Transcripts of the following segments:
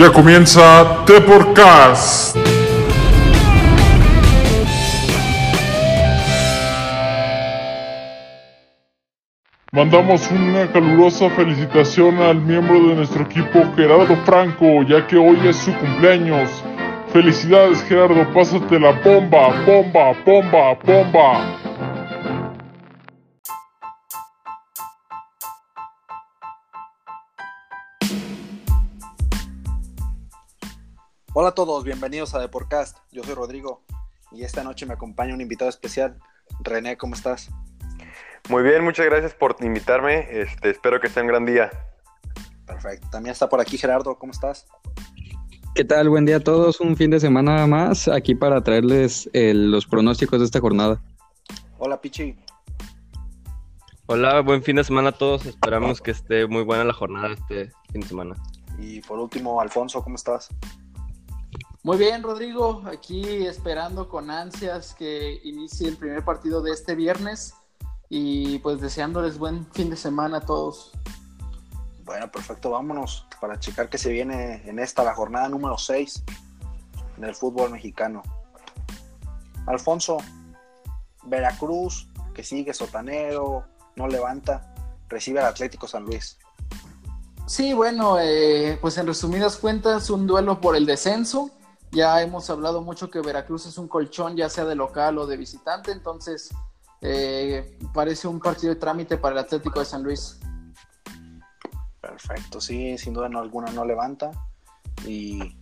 Ya comienza The Podcast. Mandamos una calurosa felicitación al miembro de nuestro equipo Gerardo Franco, ya que hoy es su cumpleaños. Felicidades Gerardo, pásate la bomba, bomba, bomba, bomba. Hola a todos, bienvenidos a The Podcast. Yo soy Rodrigo y esta noche me acompaña un invitado especial. René, ¿cómo estás? Muy bien, muchas gracias por invitarme. Este, espero que sea un gran día. Perfecto. También está por aquí Gerardo, ¿cómo estás? ¿Qué tal? Buen día a todos. Un fin de semana más aquí para traerles eh, los pronósticos de esta jornada. Hola Pichi. Hola, buen fin de semana a todos. Esperamos que esté muy buena la jornada este fin de semana. Y por último, Alfonso, ¿cómo estás? Muy bien, Rodrigo. Aquí esperando con ansias que inicie el primer partido de este viernes y pues deseándoles buen fin de semana a todos. Bueno, perfecto, vámonos para checar qué se viene en esta, la jornada número 6 del fútbol mexicano. Alfonso, Veracruz, que sigue sotanero, no levanta, recibe al Atlético San Luis. Sí, bueno, eh, pues en resumidas cuentas, un duelo por el descenso. Ya hemos hablado mucho que Veracruz es un colchón, ya sea de local o de visitante, entonces eh, parece un partido de trámite para el Atlético de San Luis. Perfecto, sí, sin duda no, alguna no levanta. Y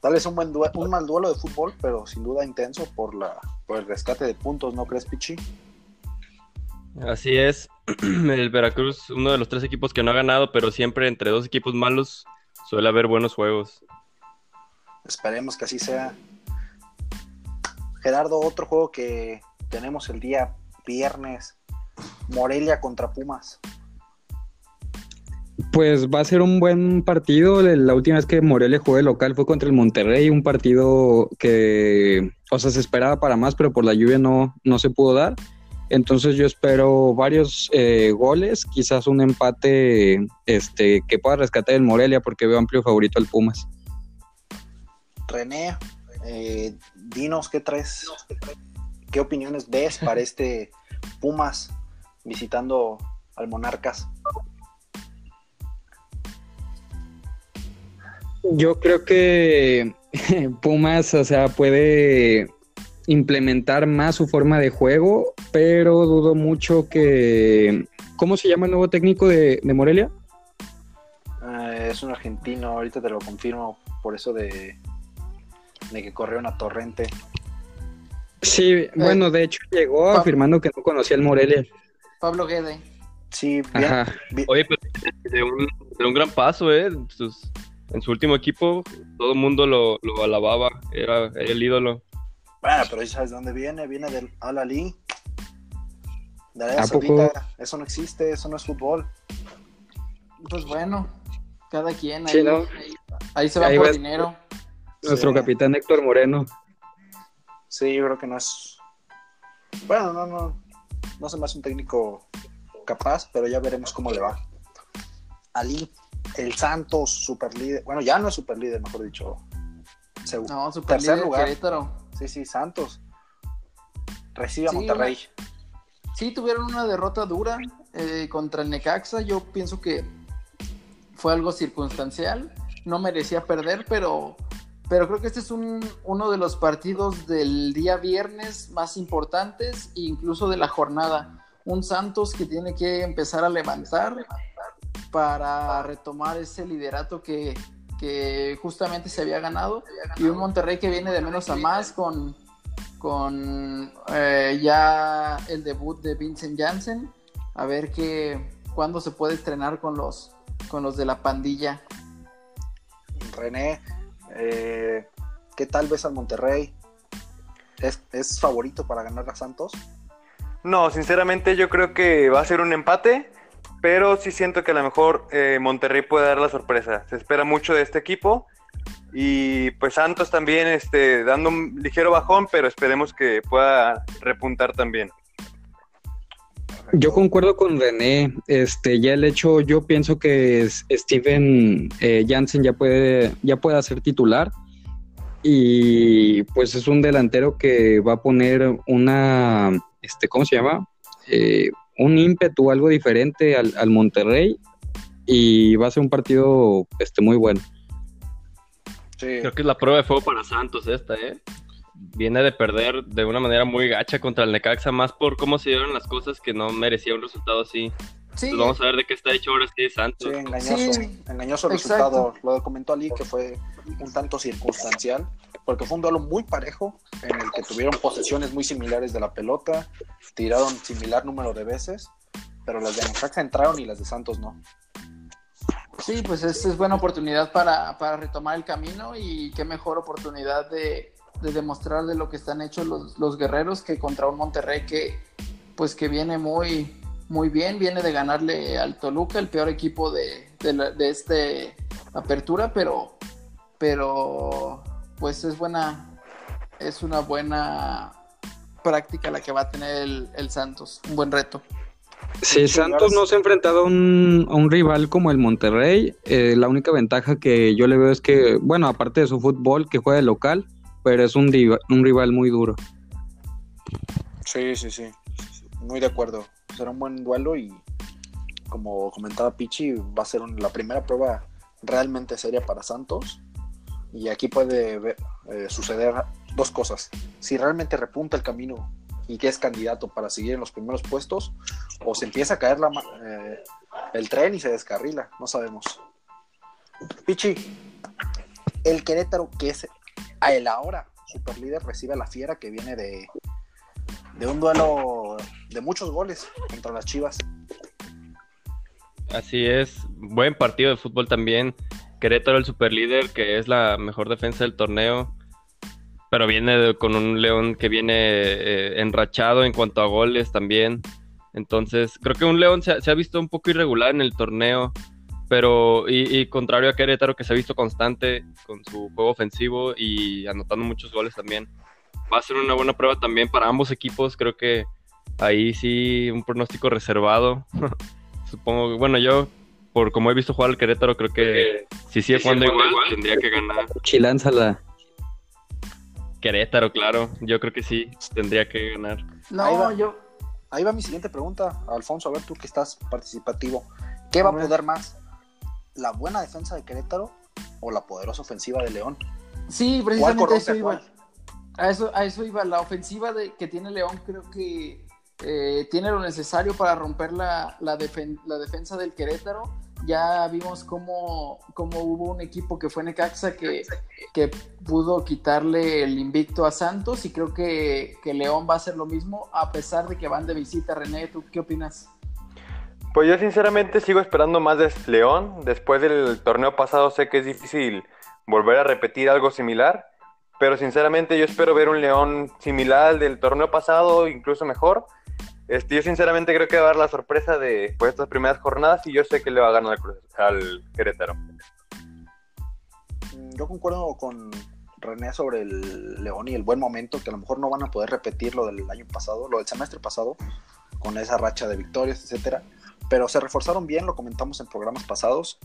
tal vez un, buen un mal duelo de fútbol, pero sin duda intenso por, la, por el rescate de puntos, ¿no crees, Pichi? Así es, el Veracruz, uno de los tres equipos que no ha ganado, pero siempre entre dos equipos malos suele haber buenos juegos. Esperemos que así sea. Gerardo, otro juego que tenemos el día viernes, Morelia contra Pumas. Pues va a ser un buen partido. La última vez que Morelia jugó de local fue contra el Monterrey, un partido que, o sea, se esperaba para más, pero por la lluvia no, no se pudo dar. Entonces yo espero varios eh, goles, quizás un empate este, que pueda rescatar el Morelia porque veo amplio favorito al Pumas. René, eh, dinos qué traes, qué opiniones ves para este Pumas visitando al Monarcas. Yo creo que Pumas, o sea, puede implementar más su forma de juego, pero dudo mucho que... ¿Cómo se llama el nuevo técnico de, Morelia? Eh, es un argentino, ahorita te lo confirmo, por eso de, de que corrió una torrente. Sí, eh, bueno, de hecho llegó afirmando que no conocía el Morelia. Pablo Guede. Sí, bien, Oye, pero de un, de un gran paso, ¿eh? en su último equipo, todo el mundo lo, lo alababa, era, el ídolo. Bueno, pero ¿sabes de dónde viene? Viene del Al-Ali. De Arabia Saudita. Eso no existe, eso no es fútbol. Pues bueno, cada quien ahí, ahí, se va por dinero. Nuestro capitán Héctor Moreno. Sí, yo creo que no es. Bueno, no, no. No se me hace un técnico capaz, pero ya veremos cómo le va. Ali, el Santos, super líder. Bueno, ya no es super líder, mejor dicho. no, super tercer lugar. Sí, sí, Santos. Recibe a Monterrey. Sí, tuvieron una derrota dura eh, contra el Necaxa. Yo pienso que fue algo circunstancial. No merecía perder, pero pero creo que este es un, uno de los partidos del día viernes más importantes, incluso de la jornada. Un Santos que tiene que empezar a levantar para retomar ese liderato que, justamente se había ganado. Y un Monterrey que viene de menos a más con, con eh, ya el debut de Vincent Janssen. A ver que, cuándo se puede estrenar con los, con los de la pandilla. René, eh, ¿Qué tal ves al Monterrey? ¿Es, favorito para ganar a Santos? No, sinceramente yo creo que va a ser un empate, pero sí siento que a lo mejor eh, Monterrey puede dar la sorpresa. Se espera mucho de este equipo y pues Santos también este, dando un ligero bajón, pero esperemos que pueda repuntar también. Yo concuerdo con René. Este, ya el hecho, yo pienso que Steven eh, Jansen ya puede, ya puede ser titular. Y pues es un delantero que va a poner una, este, ¿cómo se llama? Eh, un ímpetu, algo diferente al, al, Monterrey. Y va a ser un partido este, muy bueno. Sí. Creo que es la prueba de fuego para Santos esta, ¿eh? Viene de perder de una manera muy gacha contra el Necaxa, más por cómo se dieron las cosas que no merecía un resultado así. Sí. Pues vamos a ver de qué está hecho ahora sí Santos. Sí, engañoso, engañoso resultado. Lo comentó Ali que fue un tanto circunstancial, porque fue un duelo muy parejo, en el que tuvieron posesiones muy similares de la pelota, tiraron similar número de veces, pero las de Necaxa entraron y las de Santos no. Sí, pues esta es buena oportunidad para, para retomar el camino y qué mejor oportunidad de, de demostrar de lo que están hechos los, los, guerreros que contra un Monterrey que pues que viene muy muy bien, viene de ganarle al Toluca, el peor equipo de, de, de este apertura, pero pero pues es buena es una buena práctica la que va a tener el, el Santos, un buen reto. Si Santos no se ha enfrentado a un, a un rival como el Monterrey, eh, la única ventaja que yo le veo es que, bueno, aparte de su fútbol que juega de local, pero es un, un rival muy duro. Sí, sí, sí, muy de acuerdo. Será un buen duelo y como comentaba Pichi, va a ser la primera prueba realmente seria para Santos. Y aquí puede eh, suceder dos cosas. Si realmente repunta el camino y que es candidato para seguir en los primeros puestos, o se empieza a caer eh, el tren y se descarrila, no sabemos. Pichi, el Querétaro, que es a el ahora líder recibe a la fiera que viene de, de un duelo de muchos goles contra las Chivas. Así es, buen partido de fútbol también. Querétaro el superlíder, que es la mejor defensa del torneo, pero viene con un León que viene eh, enrachado en cuanto a goles también. Entonces, creo que un León se ha, visto un poco irregular en el torneo. Pero, y, contrario a Querétaro, que se ha visto constante con su juego ofensivo y anotando muchos goles también, va a ser una buena prueba también para ambos equipos. Creo que ahí sí, un pronóstico reservado. Supongo, bueno, yo, por como he visto jugar al Querétaro, creo que si sigue jugando igual, tendría que ganar. Chilánzala. Querétaro, claro. Yo creo que sí, tendría que ganar. No, yo. Ahí va mi siguiente pregunta, Alfonso, a ver tú que estás participativo. ¿Qué va a poder más? La buena defensa de Querétaro o la poderosa ofensiva de León. Sí, precisamente eso iba. A eso, a eso iba. La ofensiva de, que tiene León creo que eh, tiene lo necesario para romper la, la, defensa del Querétaro. Ya vimos cómo, cómo, hubo un equipo que fue Necaxa que, que pudo quitarle el invicto a Santos y creo que, que León va a hacer lo mismo a pesar de que van de visita. René, ¿tú qué opinas? Pues yo sinceramente sigo esperando más de León. Después del torneo pasado sé que es difícil volver a repetir algo similar, pero sinceramente yo espero ver un León similar al del torneo pasado, incluso mejor. Este, yo sinceramente creo que va a dar la sorpresa de pues, estas primeras jornadas y yo sé que le va a ganar al Querétaro. Yo concuerdo con René sobre el León y el buen momento, que a lo mejor no van a poder repetir lo del año pasado, lo del semestre pasado, con esa racha de victorias, etcétera pero se reforzaron bien, lo comentamos en programas pasados,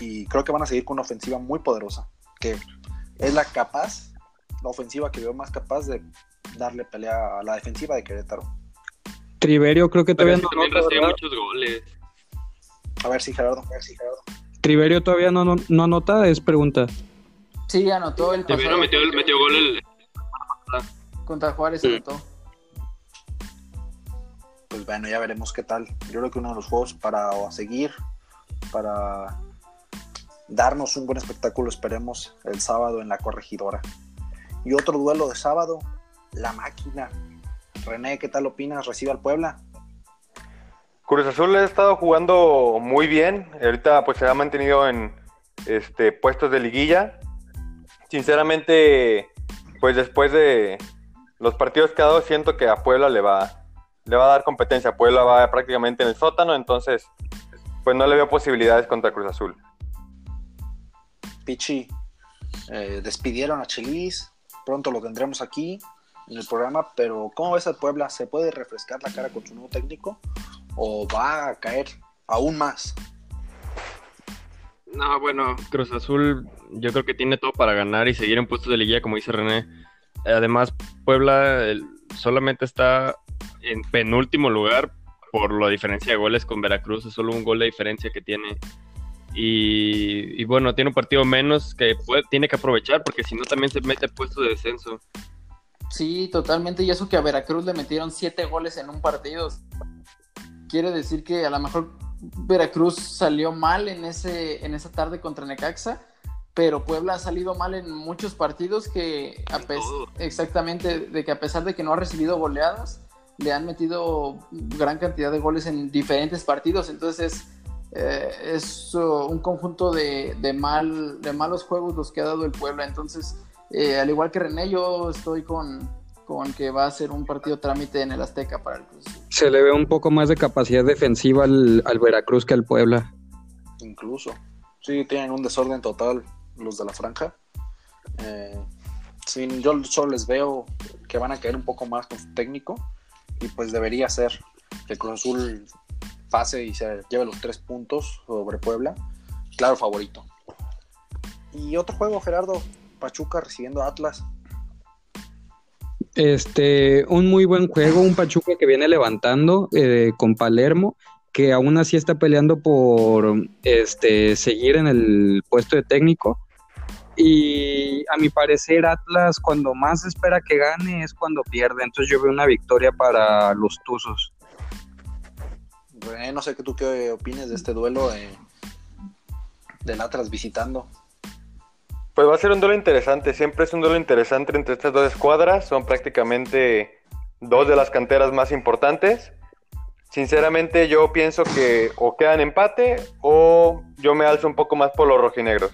y creo que van a seguir con una ofensiva muy poderosa, que es la capaz, la ofensiva que veo más capaz de darle pelea a la defensiva de Querétaro. Triverio creo que todavía no anota. muchos goles. A ver si Gerardo, a ver si Gerardo. Triverio todavía no, no, anota, es pregunta. Sí, anotó el Triverio metió, metió gol el... Contra Juárez anotó pues bueno, ya veremos qué tal. Yo creo que uno de los juegos para seguir, para darnos un buen espectáculo, esperemos el sábado en la corregidora. Y otro duelo de sábado, la máquina. René, ¿qué tal opinas? ¿Recibe al Puebla? Cruz Azul ha estado jugando muy bien. Ahorita pues se ha mantenido en este, puestos de liguilla. Sinceramente, pues después de los partidos que ha dado, siento que a Puebla le va, le va a dar competencia. Puebla va prácticamente en el sótano, entonces pues no le veo posibilidades contra Cruz Azul. Pichi, eh, despidieron a Chelis, pronto lo tendremos aquí en el programa, pero ¿cómo ves al Puebla? ¿Se puede refrescar la cara con su nuevo técnico? o va a caer aún más? No, bueno, Cruz Azul yo creo que tiene todo para ganar y seguir en puestos de liguilla, como dice René. Además, Puebla solamente está en penúltimo lugar por la diferencia de goles con Veracruz, es solo un gol de diferencia que tiene. Y, y bueno, tiene un partido menos que puede- tiene que aprovechar porque si no también se mete puesto de descenso. Sí, totalmente. Y eso que a Veracruz le metieron siete goles en un partido. Quiere decir que a lo mejor Veracruz salió mal en, ese, en esa tarde contra Necaxa, pero Puebla ha salido mal en muchos partidos que a exactamente de que a pesar de que no ha recibido goleadas, le han metido gran cantidad de goles en diferentes partidos. Entonces es, eh, es uh, un conjunto de, de mal, de malos juegos los que ha dado el Puebla. Entonces, eh, al igual que René, yo estoy con, con que va a ser un partido trámite en el Azteca para el Cruz. Azul. Se le ve un poco más de capacidad defensiva al, al Veracruz que al Puebla. Incluso. Sí, tienen un desorden total los de la franja. Eh, sí, yo solo les veo que van a caer un poco más con su técnico y pues debería ser que Cruz Azul pase y se lleve los tres puntos sobre Puebla. Claro, favorito. Y otro juego, Gerardo, Pachuca recibiendo a Atlas. Este, un muy buen juego, un Pachuca que viene levantando eh, con Palermo, que aún así está peleando por este, seguir en el puesto de técnico. Y a mi parecer, Atlas, cuando más espera que gane, es cuando pierde. Entonces, yo veo una victoria para los Tuzos. René, no sé qué tú qué opines de este duelo eh, del Atlas visitando. Pues va a ser un duelo interesante, siempre es un duelo interesante entre estas dos escuadras, son prácticamente dos de las canteras más importantes. Sinceramente yo pienso que o quedan empate o yo me alzo un poco más por los rojinegros.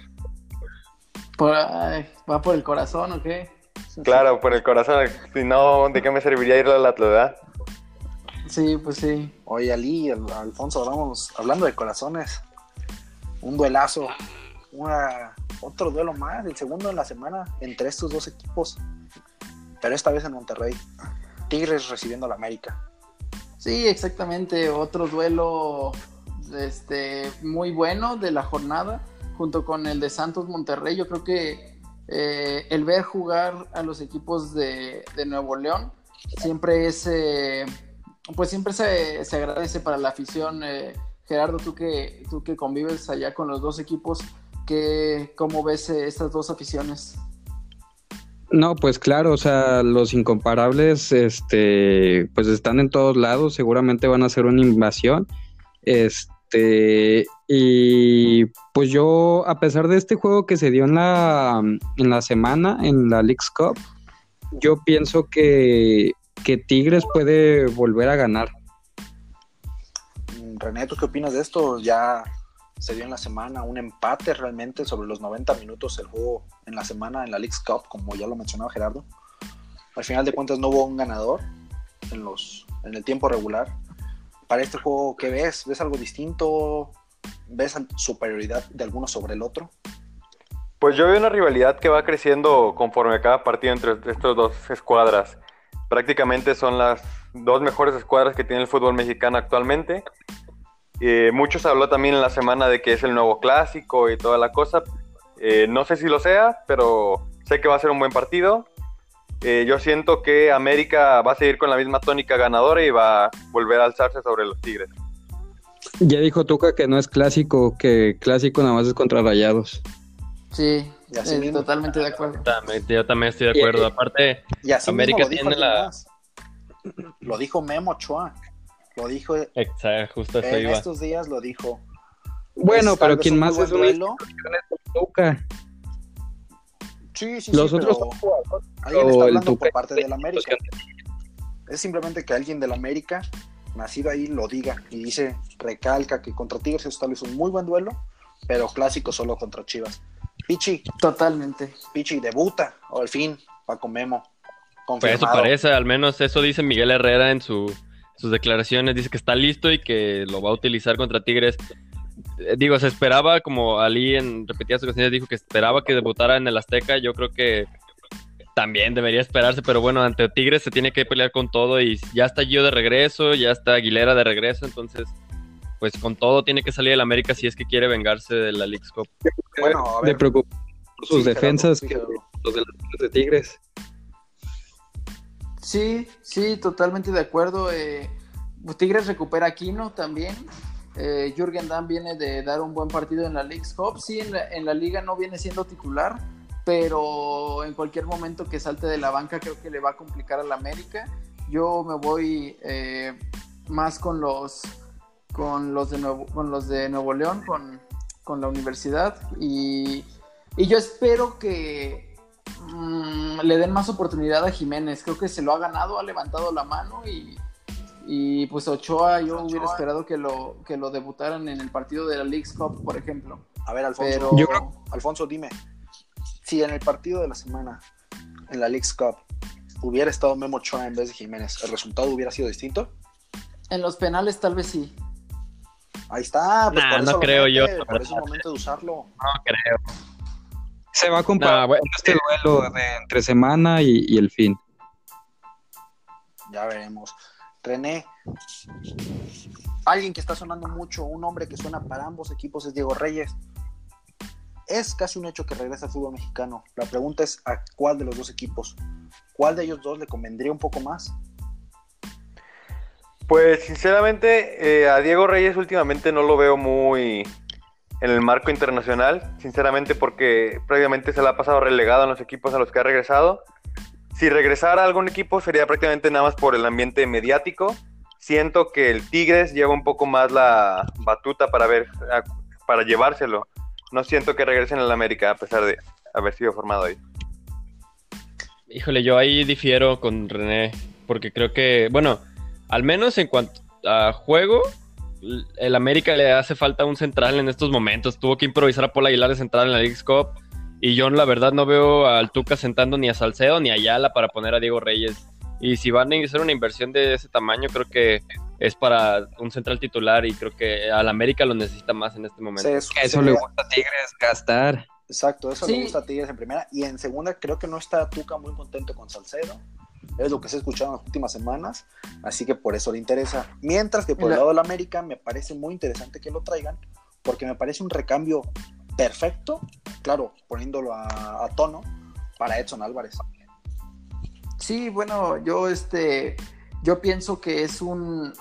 Por- ay, ¿Va por el corazón o qué? Claro, por el corazón, si no, ¿de qué me serviría ir al Atlas, verdad? Sí, pues sí. Oye, Ali, Al- Alfonso, hablamos, hablando de corazones, un duelazo, una, otro duelo más, el segundo en la semana entre estos dos equipos, pero esta vez en Monterrey. Tigres recibiendo a la América. Sí, exactamente. Otro duelo este, muy bueno de la jornada, junto con el de Santos Monterrey. Yo creo que eh, el ver jugar a los equipos de, Nuevo León siempre es, eh, pues siempre se, se agradece para la afición. eh, Gerardo, tú que, tú que convives allá con los dos equipos, que, ¿cómo ves eh, estas dos aficiones? No, pues claro, o sea, los incomparables, este, pues están en todos lados, seguramente van a hacer una invasión, este, y pues yo, a pesar de este juego que se dio en la, en la semana, en la League's Cup, yo pienso que, que Tigres puede volver a ganar. Mm, René, ¿tú qué opinas de esto? Ya se dio en la semana un empate realmente sobre los 90 minutos el juego en la semana en la League's Cup, como ya lo mencionaba Gerardo. Al final de cuentas no hubo un ganador en, los, en el tiempo regular. Para este juego, ¿qué ves? ¿Ves algo distinto? ¿Ves superioridad de alguno sobre el otro? Pues yo veo una rivalidad que va creciendo conforme cada partido entre estas dos escuadras. Prácticamente son las dos mejores escuadras que tiene el fútbol mexicano actualmente. Eh, muchos habló también en la semana de que es el nuevo clásico y toda la cosa. Eh, no sé si lo sea, pero sé que va a ser un buen partido. Eh, yo siento que América va a seguir con la misma tónica ganadora y va a volver a alzarse sobre los Tigres. Ya dijo Tuca que no es clásico, que clásico nada más es contra Rayados. Sí, eh, mismo. totalmente de acuerdo. También- Yo también estoy de acuerdo. Aparte, Y América tiene la- más. Lo dijo Memo Ochoa. Lo dijo exacto, justo eso en iba. estos días, lo dijo. Bueno, pero quien un más es una duelo. Tuca. Sí, sí, Los sí, otros pero son alguien está el hablando Tuca por parte del América. Es simplemente que alguien del América, nacido ahí, lo diga y dice, recalca que contra Tigres es tal vez un muy buen duelo, pero clásico solo contra Chivas. Pichi, Totalmente. Pichi debuta, o al fin, Paco Memo. Pues eso parece, al menos eso dice Miguel Herrera en su, sus declaraciones. Dice que está listo y que lo va a utilizar contra Tigres. Eh, Digo, se esperaba, como Ali en repetidas ocasiones dijo que esperaba que debutara en el Azteca. Yo creo que también debería esperarse, pero bueno, ante Tigres se tiene que pelear con todo y ya está Gio de regreso, ya está Aguilera de regreso, entonces pues con todo tiene que salir el América si es que quiere vengarse de la League Cup. Bueno, a de ver. preocupar por sus Sí, defensas sí, que los delanteros de Tigres. Sí, sí, totalmente de acuerdo. Eh, Tigres recupera a Aquino también. Eh, Jürgen Damm viene de dar un buen partido en la League Cup. Sí, en la, en la liga no viene siendo titular, pero en cualquier momento que salte de la banca creo que le va a complicar al América. Yo me voy eh, más con los con los de Nuevo, con los de Nuevo León, con, con la universidad y, y yo espero que mm, le den más oportunidad a Jiménez. Creo que se lo ha ganado, ha levantado la mano y, y pues Ochoa yo hubiera esperado que lo, que lo debutaran en el partido de la League's Cup, por ejemplo. A ver, Alfonso. Pero Yo creo- Alfonso, dime. Si en el partido de la semana, en la League's Cup, hubiera estado Memo Ochoa en vez de Jiménez, ¿el resultado hubiera sido distinto? en los penales tal vez sí. Ahí está. Pues Nah, por eso no creo yo, mete, la Por eso es verdad. momento de usarlo. No creo. Se va a comparar Nah, bueno, con este duelo de entre semana y, y el fin. Ya veremos. René, alguien que está sonando mucho, un hombre que suena para ambos equipos es Diego Reyes. Es casi un hecho que regresa al fútbol mexicano. La pregunta es a cuál de los dos equipos. ¿Cuál de ellos dos le convendría un poco más? Pues sinceramente, eh, a Diego Reyes últimamente no lo veo muy en el marco internacional, sinceramente porque previamente se le ha pasado relegado en los equipos a los que ha regresado. Si regresara a algún equipo sería prácticamente nada más por el ambiente mediático. Siento que el Tigres lleva un poco más la batuta para ver, para llevárselo. No siento que regresen al América a pesar de haber sido formado ahí. Híjole, yo ahí difiero con René, porque creo que, bueno, al menos en cuanto a juego, el América le hace falta un central en estos momentos. Tuvo que improvisar a Paul Aguilar de central en la League Cup. Y yo, la verdad, no veo al Tuca sentando ni a Salcedo ni a Ayala para poner a Diego Reyes. Y si van a hacer una inversión de ese tamaño, creo que es para un central titular y creo que al América lo necesita más en este momento. Se- es- Que eso le gusta a Tigres gastar. Exacto, eso Sí. le gusta a Tigres en primera. Y en segunda, creo que no está Tuca muy contento con Salcedo. Es lo que se ha escuchado en las últimas semanas. Así que por eso le interesa. Mientras que por el La- lado del América me parece muy interesante que lo traigan. Porque me parece un recambio perfecto. Claro, poniéndolo a, a tono para Edson Álvarez. Sí, bueno, yo este, yo pienso que es un,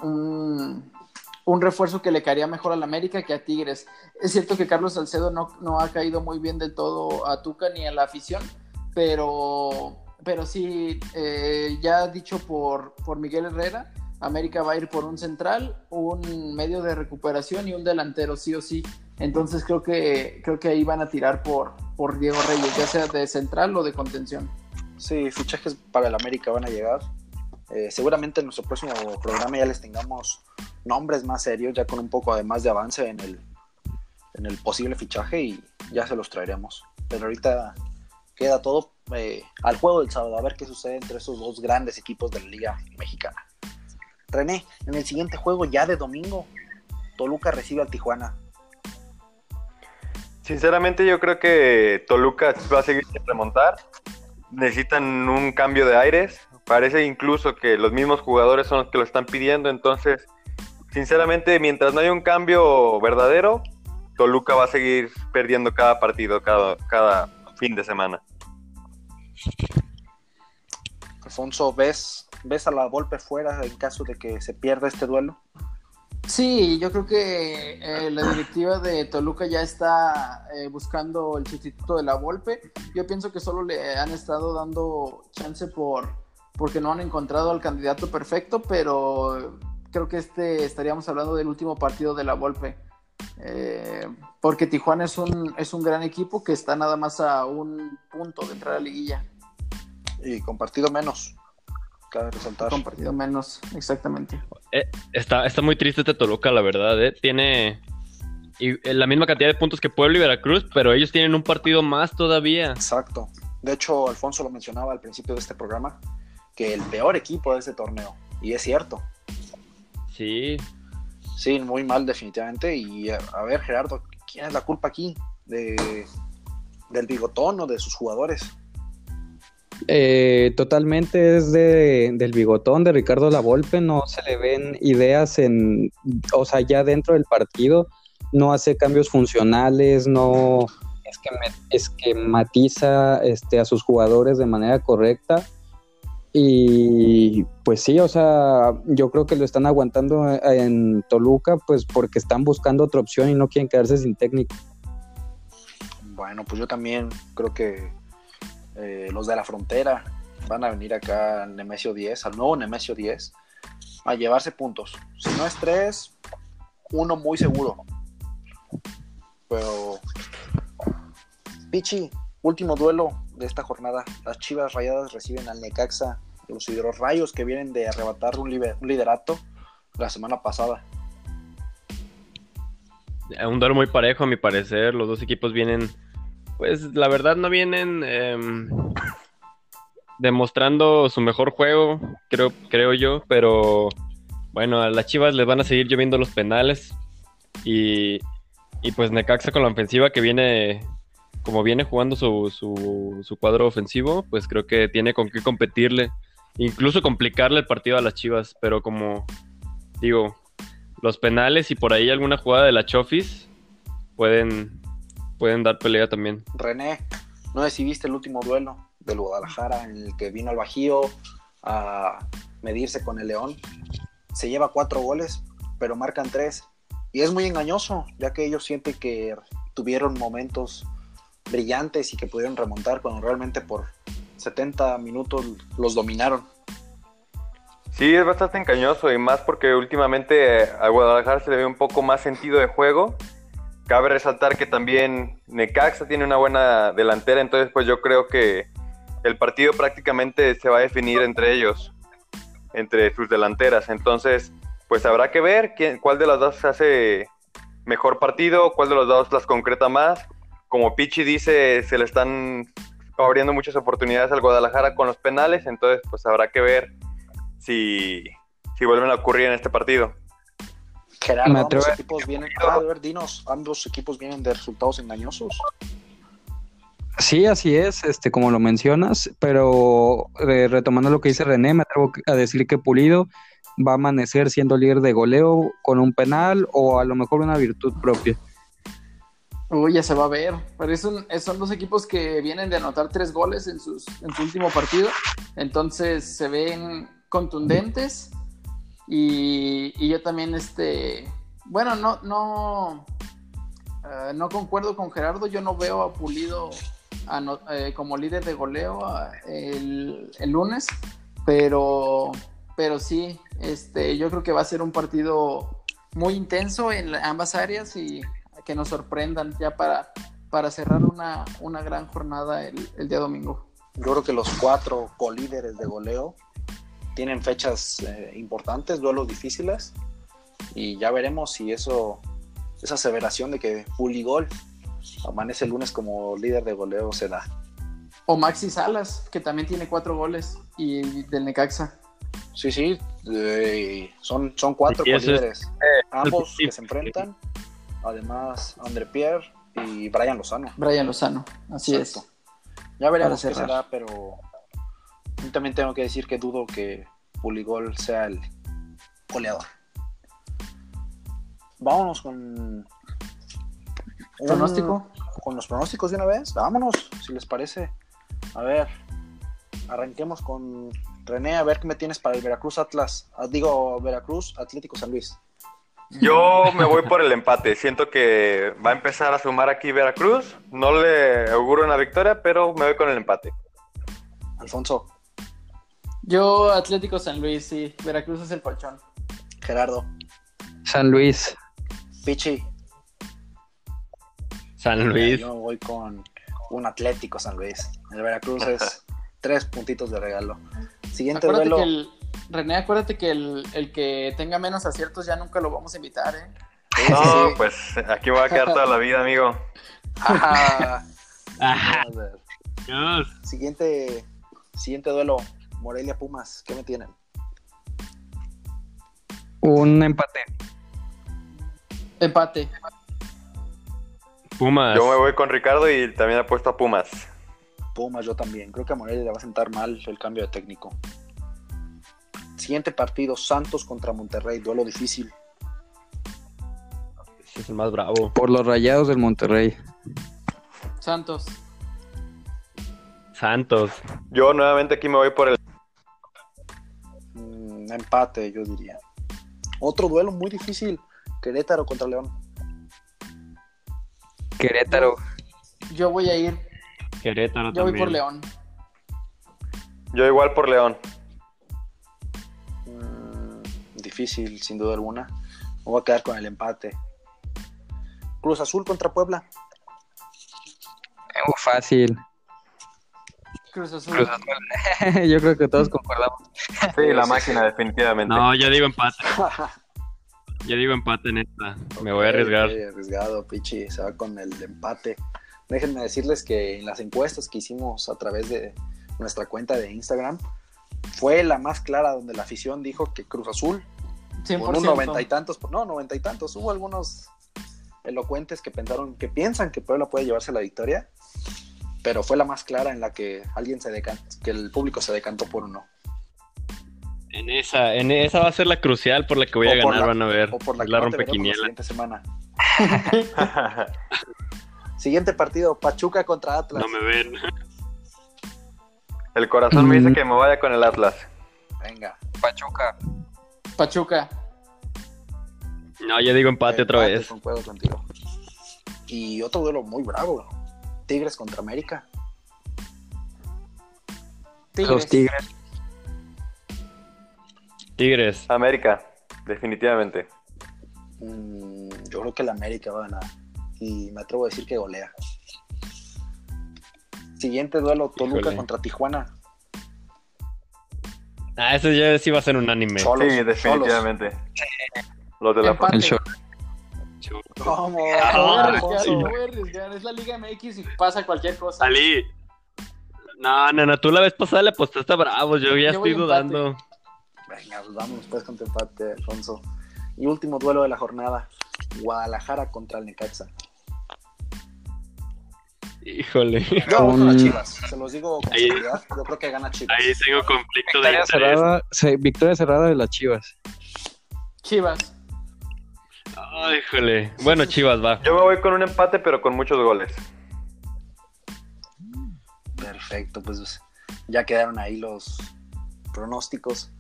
un, refuerzo que le caería mejor al América que a Tigres. Es cierto que Carlos Salcedo no, no ha caído muy bien del todo a Tuca ni a la afición, pero, pero sí, eh, ya dicho por, por Miguel Herrera, América va a ir por un central, un medio de recuperación y un delantero, sí o sí. Entonces creo que, creo que ahí van a tirar por, por Diego Reyes, ya sea de central o de contención. Sí, fichajes para el América van a llegar. Eh, seguramente en nuestro próximo programa ya les tengamos nombres más serios, ya con un poco además de avance en el, en el posible fichaje y ya se los traeremos. Pero ahorita queda todo eh, al juego del sábado, a ver qué sucede entre esos dos grandes equipos de la Liga Mexicana. René, en el siguiente juego ya de domingo, Toluca recibe al Tijuana. Sinceramente yo creo que Toluca va a seguir sin remontar. Necesitan un cambio de aires. Parece incluso que los mismos jugadores son los que lo están pidiendo. Entonces, sinceramente, mientras no haya un cambio verdadero, Toluca va a seguir perdiendo cada partido, cada, cada fin de semana. Alfonso, ¿ves, ¿ves a la Volpe fuera en caso de que se pierda este duelo? Sí, yo creo que eh, la directiva de Toluca ya está eh, buscando el sustituto de la Volpe. Yo pienso que solo le han estado dando chance por porque no han encontrado al candidato perfecto, pero creo que este estaríamos hablando del último partido de la Volpe. Eh, porque Tijuana es un, es un gran equipo que está nada más a un punto de entrar a la liguilla, Y con partido menos, cabe resaltar. con partido menos, exactamente. Está, está muy triste este Toluca, la verdad, ¿eh? Tiene y, eh, la misma cantidad de puntos que Puebla y Veracruz, pero ellos tienen un partido más todavía. Exacto. De hecho, Alfonso lo mencionaba al principio de este programa, que el peor equipo de este torneo. Y es cierto. Sí, Sí, muy mal definitivamente. Y a, a ver, Gerardo, ¿quién es la culpa aquí? De, ¿Del bigotón o de sus jugadores? Eh, totalmente es de, del bigotón de Ricardo Lavolpe, no se le ven ideas en, o sea, ya dentro del partido, no hace cambios funcionales, no esquematiza este, a sus jugadores de manera correcta. Y pues sí, o sea, yo creo que lo están aguantando en Toluca, pues porque están buscando otra opción y no quieren quedarse sin técnico. Bueno, pues yo también creo que eh, los de la frontera van a venir acá al Nemesio 10, al nuevo Nemesio 10, a llevarse puntos. Si no es tres, uno muy seguro. Pero, Pichi, último duelo de esta jornada. Las Chivas Rayadas reciben al Necaxa, los Rayos que vienen de arrebatar un, liderato la semana pasada. Un duelo muy parejo, a mi parecer. Los dos equipos vienen pues la verdad no vienen em, demostrando su mejor juego, creo, creo yo, pero bueno, a las Chivas les van a seguir lloviendo los penales y, y pues Necaxa con la ofensiva que viene, como viene jugando su, su, su cuadro ofensivo, pues creo que tiene con qué competirle, incluso complicarle el partido a las Chivas, pero como digo, los penales y por ahí alguna jugada de la Chofis pueden pueden dar pelea también. René, no sé si viste el último duelo del Guadalajara en el que vino al Bajío a medirse con el León. Se lleva cuatro goles, pero marcan tres. Y es muy engañoso, ya que ellos sienten que tuvieron momentos brillantes y que pudieron remontar cuando realmente por 70 minutos los dominaron. Sí, es bastante engañoso y más porque últimamente a Guadalajara se le ve un poco más sentido de juego Cabe resaltar que también Necaxa tiene una buena delantera, entonces pues yo creo que el partido prácticamente se va a definir entre ellos, entre sus delanteras. Entonces, pues habrá que ver quién, cuál de las dos hace mejor partido, cuál de los dos las concreta más. Como Pichi dice, se le están abriendo muchas oportunidades al Guadalajara con los penales, entonces pues habrá que ver si, si vuelven a ocurrir en este partido. Gerardo, ambos equipos vienen, ah, ver, dinos, ambos equipos vienen de resultados engañosos. Sí, así es, este, como lo mencionas, pero eh, retomando lo que dice René, me atrevo a decir que Pulido va a amanecer siendo líder de goleo con un penal o a lo mejor una virtud propia. Uy, ya se va a ver. Pero son, son dos equipos que vienen de anotar tres goles en, sus, en su último partido. Entonces se ven contundentes y, yo también, este, bueno, no, no, eh, no concuerdo con Gerardo, yo no veo a Pulido eh, como líder de goleo el, lunes, pero, pero sí, este, yo creo que va a ser un partido muy intenso en ambas áreas y que nos sorprendan ya para, para cerrar una, una gran jornada el, el día domingo. Yo creo que los cuatro colíderes de goleo tienen fechas eh, importantes, duelos difíciles, y ya veremos si eso, esa aseveración de que Puligol amanece el lunes como líder de goleo se da. O Maxi Salas, que también tiene cuatro goles, y del Necaxa. Sí, sí, son, son cuatro líderes, eh, ambos que se enfrentan, además André Pierre y Brian Lozano. Brian Lozano, así es. Ya veremos qué será, pero también tengo que decir que dudo que Puligol sea el goleador. Vámonos con. ¿Pronóstico? con los pronósticos de una vez. Vámonos, si les parece. A ver, arranquemos con René, a ver qué me tienes para el Veracruz Atlas. Ah, digo, Veracruz Atlético San Luis. Yo me voy por el empate. Siento que va a empezar a sumar aquí Veracruz. No le auguro una victoria, pero me voy con el empate. Alfonso. Yo, Atlético San Luis, sí. Veracruz es el colchón. Gerardo. San Luis. Pichi. San Luis. Yo voy con un Atlético San Luis. El Veracruz es tres puntitos de regalo. Siguiente acuérdate duelo. Que el, René, acuérdate que el, que tenga menos aciertos ya nunca lo vamos a invitar, ¿eh? no, pues aquí voy a quedar toda la vida, amigo. Ajá. Siguiente, siguiente duelo. Morelia Pumas, ¿qué me tienen? Un empate. Empate. Pumas. Yo me voy con Ricardo y también apuesto a Pumas. Pumas, yo también. Creo que a Morelia le va a sentar mal el cambio de técnico. Siguiente partido, Santos contra Monterrey, duelo difícil. Es el más bravo. Por los rayados del Monterrey. Santos. Santos. Yo nuevamente aquí me voy por el. Mm, empate, yo diría. Otro duelo muy difícil, Querétaro contra León. Querétaro. Yo voy a ir. Querétaro Yo voy también. por León. Yo igual por León. Difícil, sin duda alguna. Me voy a quedar con el empate. Cruz Azul contra Puebla. Muy fácil. Cruz Azul. Cruz Azul. Yo creo que todos concordamos. Sí, la máquina, definitivamente. No, yo digo empate. Yo digo empate en esta. Me voy a arriesgar. Arriesgado, Pichi. Se va con el empate. Déjenme decirles que en las encuestas que hicimos a través de nuestra cuenta de Instagram, fue la más clara donde la afición dijo que Cruz Azul, 100%. con un noventa y tantos, no, noventa y tantos, hubo algunos elocuentes que pensaron, que piensan que Puebla puede llevarse la victoria, pero fue la más clara en la que alguien se decantó, que el público se decantó por uno. En esa, en esa va a ser la crucial por la que voy a ganar, la- van a ver. O por la la veremos la rompequiniela. siguiente semana. Siguiente partido, Pachuca contra Atlas. No me ven. el corazón me dice Mm. que me vaya con el Atlas. Venga. Pachuca. Pachuca. No, yo digo empate otra vez. concuerdo contigo. Y otro duelo muy bravo. Tigres contra América. Tigres. Los Tigres. Tigres. América, definitivamente. Mm, yo creo que el América va a ganar. Y me atrevo a decir que golea. Siguiente duelo, Toluca Híjole. contra Tijuana. Ah, ese ya sí va a ser un anime. Cholos, sí, definitivamente. Los de la Empate. El show. Cholos. ¿Cómo? Voy a ¿Cómo, arriesgar. Es la Liga MX y pasa cualquier cosa. Ali. No, no, no, tú la vez pasada le apostaste a Bravos, yo ya Yo estoy dudando. Venga, pues vámonos pues con tu empate, Alfonso. Y último duelo de la jornada. Guadalajara contra el Necaxa. Híjole. Yo voy con Chivas. Se los digo con Ahí- seguridad. Yo creo que gana Chivas. Ahí tengo conflicto de Victoria interés. cerrada, se- victoria cerrada de las Chivas. Chivas. Ay, híjole. Bueno, Chivas va. Yo me voy con un empate, pero con muchos goles. Perfecto, pues ya quedaron ahí los pronósticos.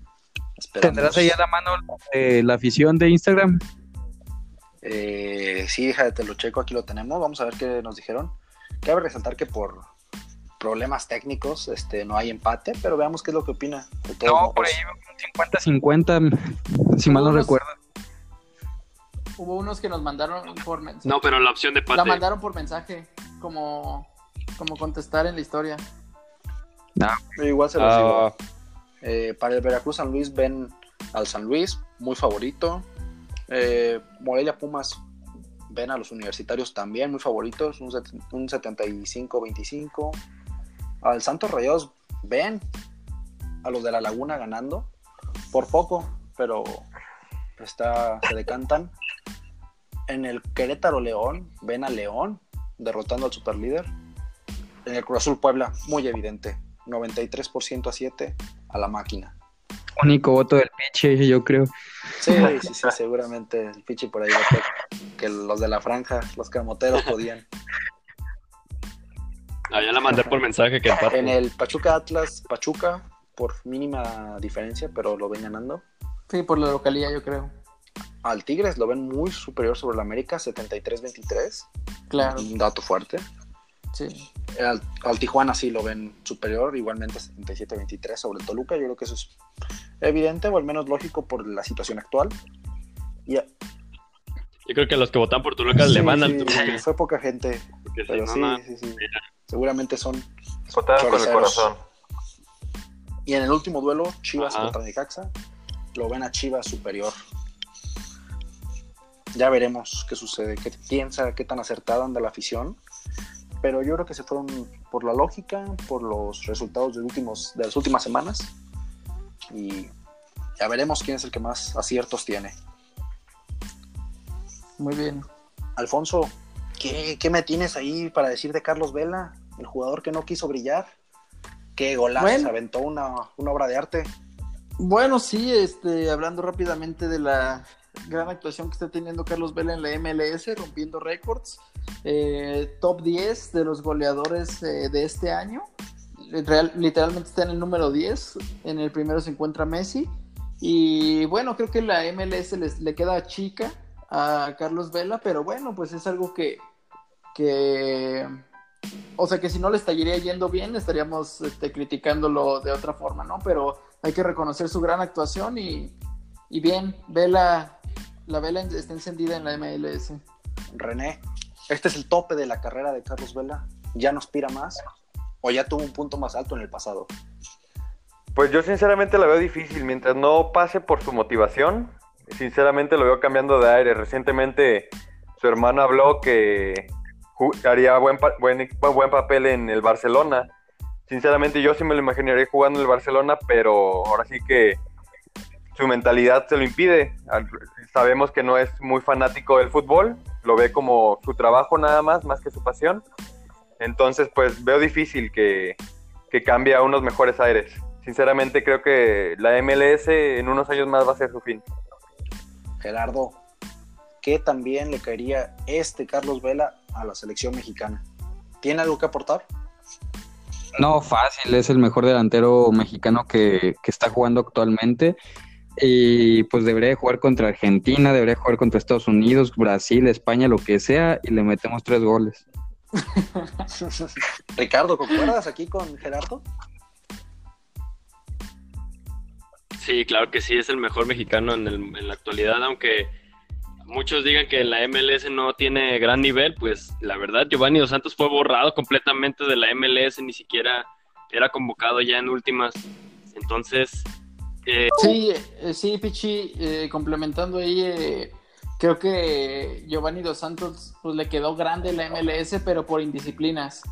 Esperamos. ¿Tendrás ahí a la mano eh, la afición de Instagram? Eh, sí, déjate, te lo checo, aquí lo tenemos. Vamos a ver qué nos dijeron. Cabe resaltar que por problemas técnicos este, no hay empate, pero veamos qué es lo que opina. No, modos. por ahí un 50-50, si mal no Unos- recuerdo. Hubo unos que nos mandaron por mensaje. No, pero la opción de La empate. mandaron por mensaje. Como, como contestar en la historia. Yo igual se los Ah, digo. Eh, para el Veracruz San Luis ven al San Luis, muy favorito. Eh, Morelia Pumas ven a los universitarios también, muy favoritos, un, un 75-25. Al Santos Rayados ven a los de la Laguna ganando, por poco, pero está, se decantan. En el Querétaro León ven a León derrotando al superlíder. En el Cruz Azul Puebla, muy evidente, 93% a 7 a la máquina. Único voto del Piche, yo creo. Sí, sí, sí, seguramente el Pichi por ahí votó que los de la franja, los camoteros podían. ah, ya la mandé por mensaje que empate. En el Pachuca Atlas, Pachuca por mínima diferencia, pero lo ven ganando. Sí, por la localidad, yo creo. Al Tigres lo ven muy superior sobre el América, 73-23, Claro, un dato fuerte. sí. Al, al Tijuana sí lo ven superior, igualmente 77-23 sobre el Toluca. Yo creo que eso es evidente o al menos lógico por la situación actual. Y, Yo creo que los que votan por Toluca le Sí, mandan. sí, Toluca, fue poca gente, porque pero sí, no. sí, sí. Seguramente son Votaron con el corazón. Y en el último duelo, Chivas Ajá. contra Necaxa, lo ven a Chivas superior. Ya veremos qué sucede, qué piensa, qué tan acertada anda la afición. Pero yo creo que se fueron por la lógica, por los resultados de, últimos, de las últimas semanas. Y ya veremos quién es el que más aciertos tiene. Muy bien. Alfonso, ¿qué, qué me tienes ahí para decir de Carlos Vela? el jugador que no quiso brillar. Qué golazo, Bueno. se aventó una, una obra de arte. Bueno, sí, este, hablando rápidamente de la gran actuación que está teniendo Carlos Vela en la MLS, rompiendo récords. Eh, top 10 de los goleadores eh, de este año. Real- literalmente está en el número 10. En el primero se encuentra Messi. Y bueno, creo que la MLS le queda chica a Carlos Vela, pero bueno, pues es algo que, que o sea que si no le estaría yendo bien, estaríamos este, criticándolo de otra forma, ¿no? Pero hay que reconocer su gran actuación y, y bien, Vela, la vela está encendida en la MLS. René, este es el tope de la carrera de Carlos Vela. ¿Ya no aspira más? ¿O ya tuvo un punto más alto en el pasado? Pues yo sinceramente la veo difícil. Mientras no pase por su motivación, sinceramente lo veo cambiando de aire. Recientemente su hermano habló que haría buen, buen, buen papel en el Barcelona. Sinceramente yo sí me lo imaginaría jugando en el Barcelona, pero ahora sí que su mentalidad se lo impide. Sabemos que no es muy fanático del fútbol, lo ve como su trabajo nada más, más que su pasión. Entonces, pues veo difícil que, que cambie a unos mejores aires. Sinceramente creo que la MLS en unos años más va a ser su fin. Gerardo, ¿qué también le caería este Carlos Vela a la selección mexicana? ¿Tiene algo que aportar? No, fácil, es el mejor delantero mexicano que, que está jugando actualmente. Y pues debería de jugar contra Argentina, debería jugar contra Estados Unidos, Brasil, España, lo que sea, y le metemos tres goles. Ricardo, ¿concuerdas aquí con Gerardo? Sí, claro que sí, es el mejor mexicano en, el- en la actualidad, aunque muchos digan que la MLS no tiene gran nivel, pues la verdad Giovanni Dos Santos fue borrado completamente de la MLS, ni siquiera era convocado ya en últimas. Entonces, eh, Sí, eh, sí, Pichi, eh, complementando ahí, eh, creo que Giovanni Dos Santos pues, le quedó grande la MLS, pero por indisciplinas.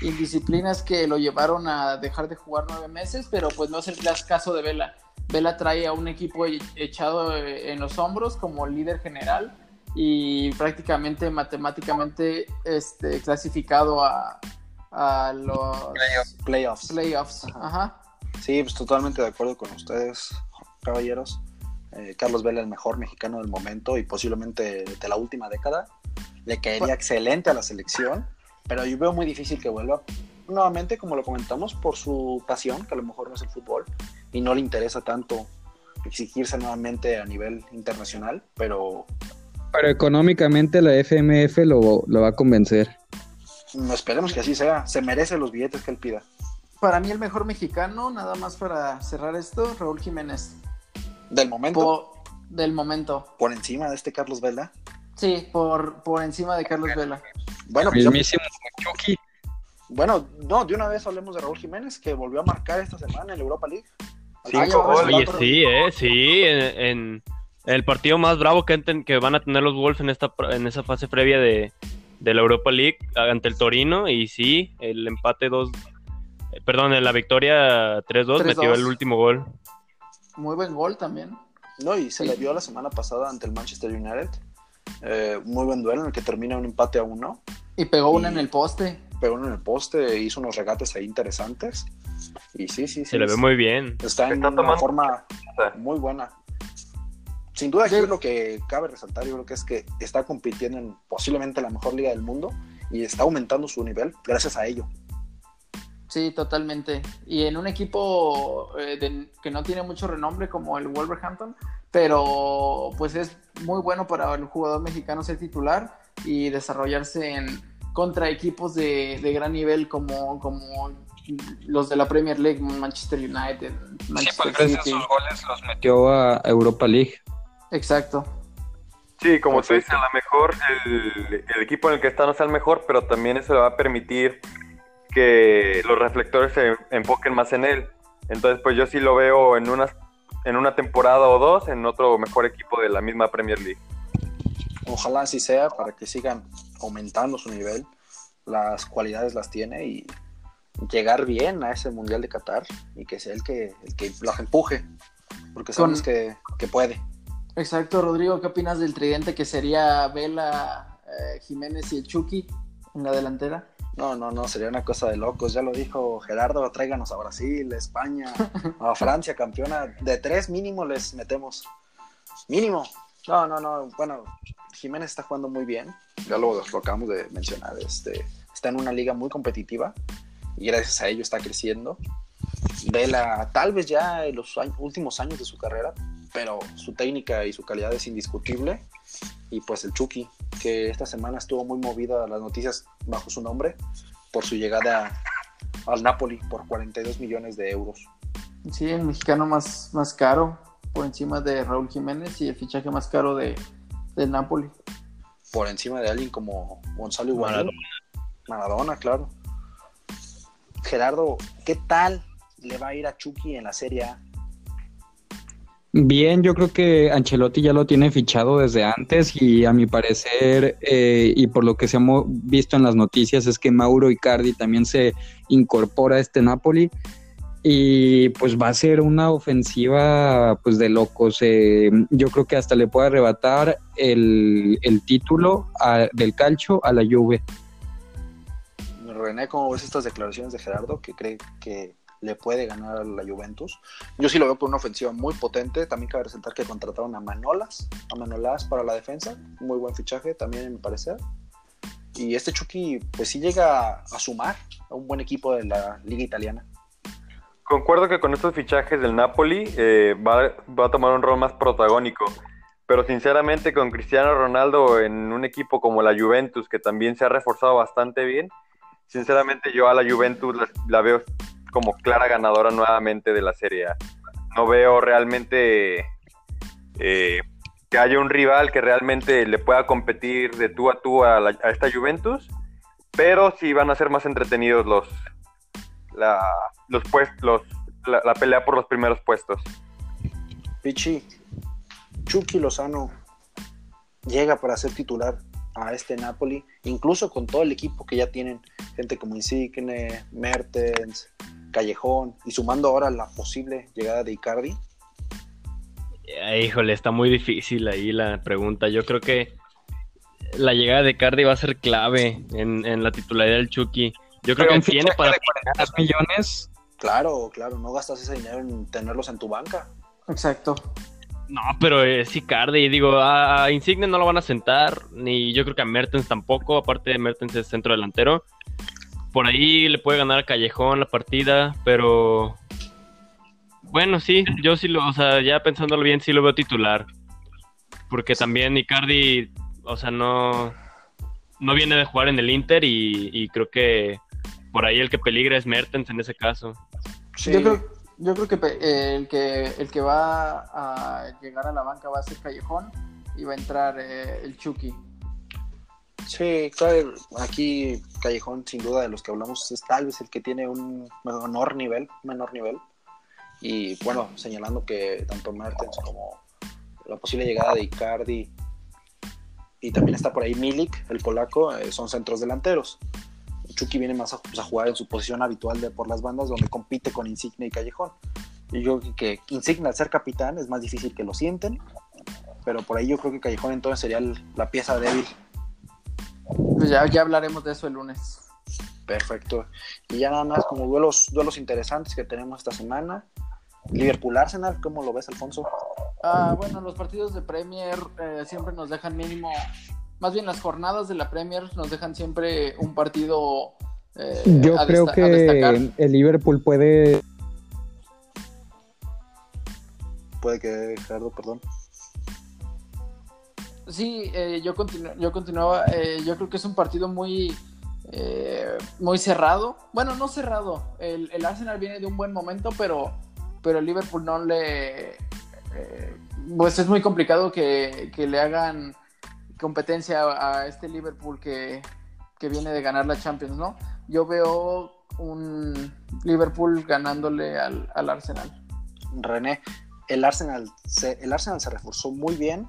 Indisciplinas que lo llevaron a dejar de jugar nueve meses, pero pues no es el caso de Vela. Vela trae a un equipo e- echado eh, en los hombros como líder general y prácticamente matemáticamente este, clasificado a, a los Playoffs. playoffs. Ajá. Sí, pues totalmente de acuerdo con ustedes, caballeros. Eh, Carlos Vela, el mejor mexicano del momento y posiblemente de la última década. Le caería excelente a la selección, pero yo veo muy difícil que vuelva nuevamente, como lo comentamos, por su pasión, que a lo mejor no es el fútbol, y no le interesa tanto exigirse nuevamente a nivel internacional, pero Pero económicamente la FMF lo, lo va a convencer. no esperemos que así sea. Se merece los billetes que él pida. Para mí el mejor mexicano, nada más para cerrar esto, Raúl Jiménez. Del momento, Po- del momento. por encima de este Carlos Vela. Sí, por, por encima de Carlos Vela. Bueno, pues Mismísimo Chucky. Bueno, no, de una vez hablemos de Raúl Jiménez, que volvió a marcar esta semana en la Europa League. Cinco goles. oye, sí, eh, sí, en, en el partido más bravo que, van a tener los Wolves en esta en esa fase previa de, de la Europa League ante el Torino y sí, el empate 2 eh, perdón, en la victoria 3-2 metió 3-2. el último gol. Muy buen gol también. No, y se Sí. le vio la semana pasada ante el Manchester United. Eh, muy buen duelo en el que termina un empate a uno. Y pegó una en el poste. Pegó uno en el poste, hizo unos regates ahí interesantes. Y sí, sí, sí. Se le ve muy bien. Está en Está una forma muy buena. Sin duda, aquí Sí. lo que cabe resaltar, yo creo que es que está compitiendo en posiblemente la mejor liga del mundo y está aumentando su nivel gracias a ello. Sí, totalmente. Y en un equipo eh, de- que no tiene mucho renombre como el Wolverhampton, pero pues es muy bueno para el jugador mexicano ser titular y desarrollarse en contra equipos de, de gran nivel como, como los de la Premier League, Manchester United, Sí, Manchester pues gracias a City. sus goles los metió a Europa League. Exacto. Sí, como tú dices, Perfecto. a lo mejor el, el equipo en el que está no sea el mejor, pero también eso le va a permitir que los reflectores se enfoquen más en él. Entonces, pues yo sí lo veo en una, en una temporada o dos en otro mejor equipo de la misma Premier League. Ojalá así sea para que sigan aumentando su nivel. Las cualidades las tiene y llegar bien a ese Mundial de Qatar y que sea el que, el que los empuje. Porque sabemos Con- que, que puede. Exacto, Rodrigo, ¿qué opinas del tridente que sería Vela, eh, Jiménez y el Chucky en la delantera? No, no, no, sería una cosa de locos. Ya lo dijo Gerardo, tráiganos a Brasil, a España, a Francia, campeona. De tres mínimo les metemos. Mínimo. No, no, no. Bueno, Jiménez está jugando muy bien. Ya lo, lo acabamos de mencionar. Este, está en una liga muy competitiva y gracias a ello está creciendo. Vela, tal vez ya en los años- últimos años de su carrera, pero su técnica y su calidad es indiscutible. Y pues el Chucky, que esta semana estuvo muy movida las noticias bajo su nombre por su llegada al Napoli por 42 millones de euros. Sí, el mexicano más, más caro por encima de Raúl Jiménez y el fichaje más caro de, del Napoli. Por encima de alguien como Gonzalo Higuaín. Maradona. Maradona, claro. Gerardo, ¿qué tal le va a ir a Chucky en la Serie A? Bien, yo creo que Ancelotti ya lo tiene fichado desde antes y a mi parecer eh, y por lo que se ha visto en las noticias es que Mauro Icardi también se incorpora a este Napoli y pues va a ser una ofensiva pues de locos. eh, yo creo que hasta le puede arrebatar el, el título del calcio a la Juve. René, ¿cómo ves estas declaraciones de Gerardo que cree que le puede ganar a la Juventus? Yo sí lo veo por una ofensiva muy potente. También cabe resaltar que contrataron a Manolas, a Manolas para la defensa. Muy buen fichaje también, en mi parecer. Y este Chucky, pues sí llega a sumar a un buen equipo de la liga italiana. Concuerdo que con estos fichajes del Napoli eh, va, a tomar un rol más protagónico. Pero sinceramente con Cristiano Ronaldo en un equipo como la Juventus, que también se ha reforzado bastante bien, sinceramente yo a la Juventus la veo como clara ganadora nuevamente de la Serie A. No veo realmente eh, que haya un rival que realmente le pueda competir de tú a tú a, esta Juventus, pero sí van a ser más entretenidos los, la, los puestos, la, la pelea por los primeros puestos. Pichi, Chucky Lozano llega para ser titular a este Napoli, incluso con todo el equipo que ya tienen, gente como Insigne, Mertens, Callejón, y sumando ahora la posible llegada de Icardi. Eh, híjole, está muy difícil ahí la pregunta. Yo creo que la llegada de Cardi va a ser clave en, en la titularidad del Chucky. Yo creo Pero que tiene para... de 42 millones. Claro, claro, no gastas ese dinero en tenerlos en tu banca. Exacto. No, pero es Icardi. Digo, a, Insigne no lo van a sentar, ni yo creo que a Mertens tampoco. Aparte de Mertens es centro delantero. Por ahí le puede ganar a Callejón la partida, pero... Bueno, sí, yo sí lo, o sea, ya pensándolo bien, sí lo veo titular. Porque también Icardi, o sea, no, no viene de jugar en el Inter y, y creo que por ahí el que peligra es Mertens en ese caso. Sí, Yo creo, yo creo que el que el que va a llegar a la banca va a ser Callejón y va a entrar eh, el Chucky. sí, claro, aquí Callejón, sin duda de los que hablamos, es tal vez el que tiene un menor nivel, menor nivel. Y bueno, señalando que tanto Mertens como la posible llegada de Icardi y también está por ahí Milik, el polaco, eh, son centros delanteros. Chucky viene más a, pues, a jugar en su posición habitual de por las bandas donde compite con Insigne y Callejón. Y yo creo que Insigne al ser capitán es más difícil que lo sienten, pero por ahí yo creo que Callejón entonces sería el- la pieza débil. Pues ya, ya hablaremos de eso el lunes. Perfecto. Y ya nada más como duelos, duelos interesantes que tenemos esta semana. Liverpool Arsenal, ¿cómo lo ves, Alfonso? Ah, bueno, los partidos de Premier eh, siempre nos dejan mínimo, más bien las jornadas de la Premier nos dejan siempre un partido eh, Yo a creo desta- a destacar. que el Liverpool puede Puede que, Gerardo, perdón. Sí, eh, yo, continu- yo continuaba, eh, yo creo que es un partido muy, eh, muy cerrado. Bueno, no cerrado, el, el Arsenal viene de un buen momento, pero, pero el Liverpool no le... eh, pues es muy complicado que, que le hagan competencia a, a este Liverpool que, que viene de ganar la Champions, ¿no? Yo veo un Liverpool ganándole al, al Arsenal. René, el Arsenal, se, el Arsenal se reforzó muy bien.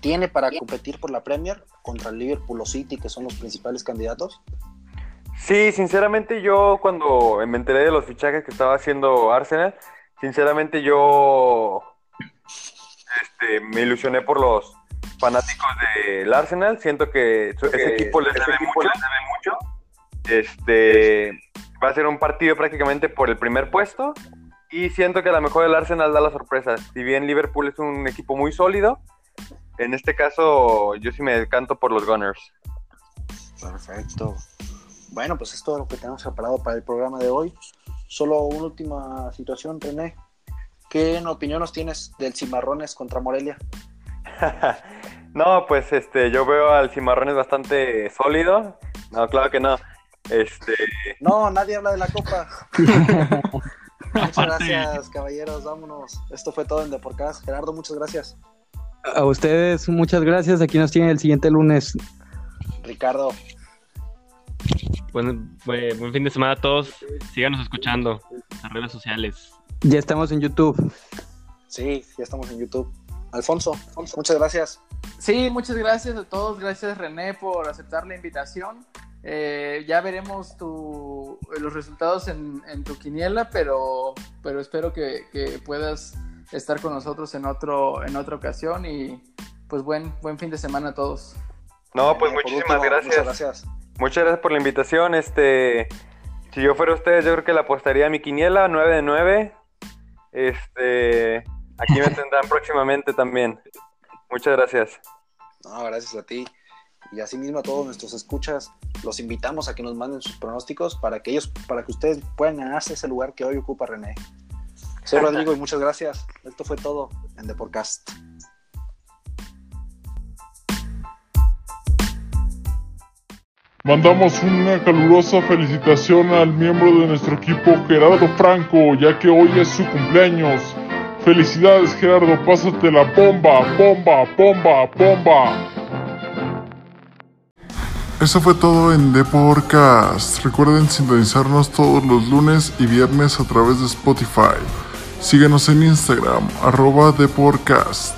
Tiene para competir por la Premier contra el Liverpool o City, que son los principales candidatos. Sí, sinceramente yo cuando me enteré de los fichajes que estaba haciendo Arsenal, sinceramente yo este, me ilusioné por los fanáticos del Arsenal. Siento que su- ese equipo les debe mucho. Este va a ser un partido prácticamente por el primer puesto. Y siento que a lo mejor el Arsenal da la sorpresa. Si bien Liverpool es un equipo muy sólido, en este caso yo sí me decanto por los Gunners. Perfecto. Bueno, pues es todo lo que tenemos preparado para el programa de hoy. Solo una última situación, René. ¿Qué opinión nos tienes del Cimarrones contra Morelia? no, pues este, yo veo al Cimarrones bastante sólido. No, claro que no. Este, No, nadie habla de la copa. muchas gracias, caballeros. Vámonos. Esto fue todo en Deporcast. Gerardo, muchas gracias. A ustedes, muchas gracias. Aquí nos tienen el siguiente lunes. Ricardo, Buen, fin de semana a todos. Síganos escuchando en las redes sociales. Ya estamos en YouTube. sí, ya estamos en YouTube. Alfonso, Alfonso, muchas gracias. Sí, muchas gracias a todos. Gracias René por aceptar la invitación. Eh, ya veremos tu, los resultados en, en tu quiniela, pero, pero espero que, que puedas estar con nosotros en, otro, en otra ocasión y pues buen, buen fin de semana a todos. no, pues Eh, muchísimas último, gracias. Muchas gracias. Muchas gracias por la invitación. Este, si yo fuera ustedes, yo creo que le apostaría a mi quiniela 9 de 9. Este, aquí me tendrán próximamente también. Muchas gracias. No, gracias a ti. Y asimismo a todos nuestros escuchas, los invitamos a que nos manden sus pronósticos para que ellos, para que ustedes puedan ganarse ese lugar que hoy ocupa René. Soy Rodrigo y muchas gracias. Esto fue todo en The Podcast. Mandamos una calurosa felicitación al miembro de nuestro equipo Gerardo Franco, ya que hoy es su cumpleaños. Felicidades Gerardo, pásate la bomba, bomba, bomba, bomba. Eso fue todo en The Podcast. Recuerden sintonizarnos todos los lunes y viernes a través de Spotify. Síguenos en Instagram, arroba The Podcast.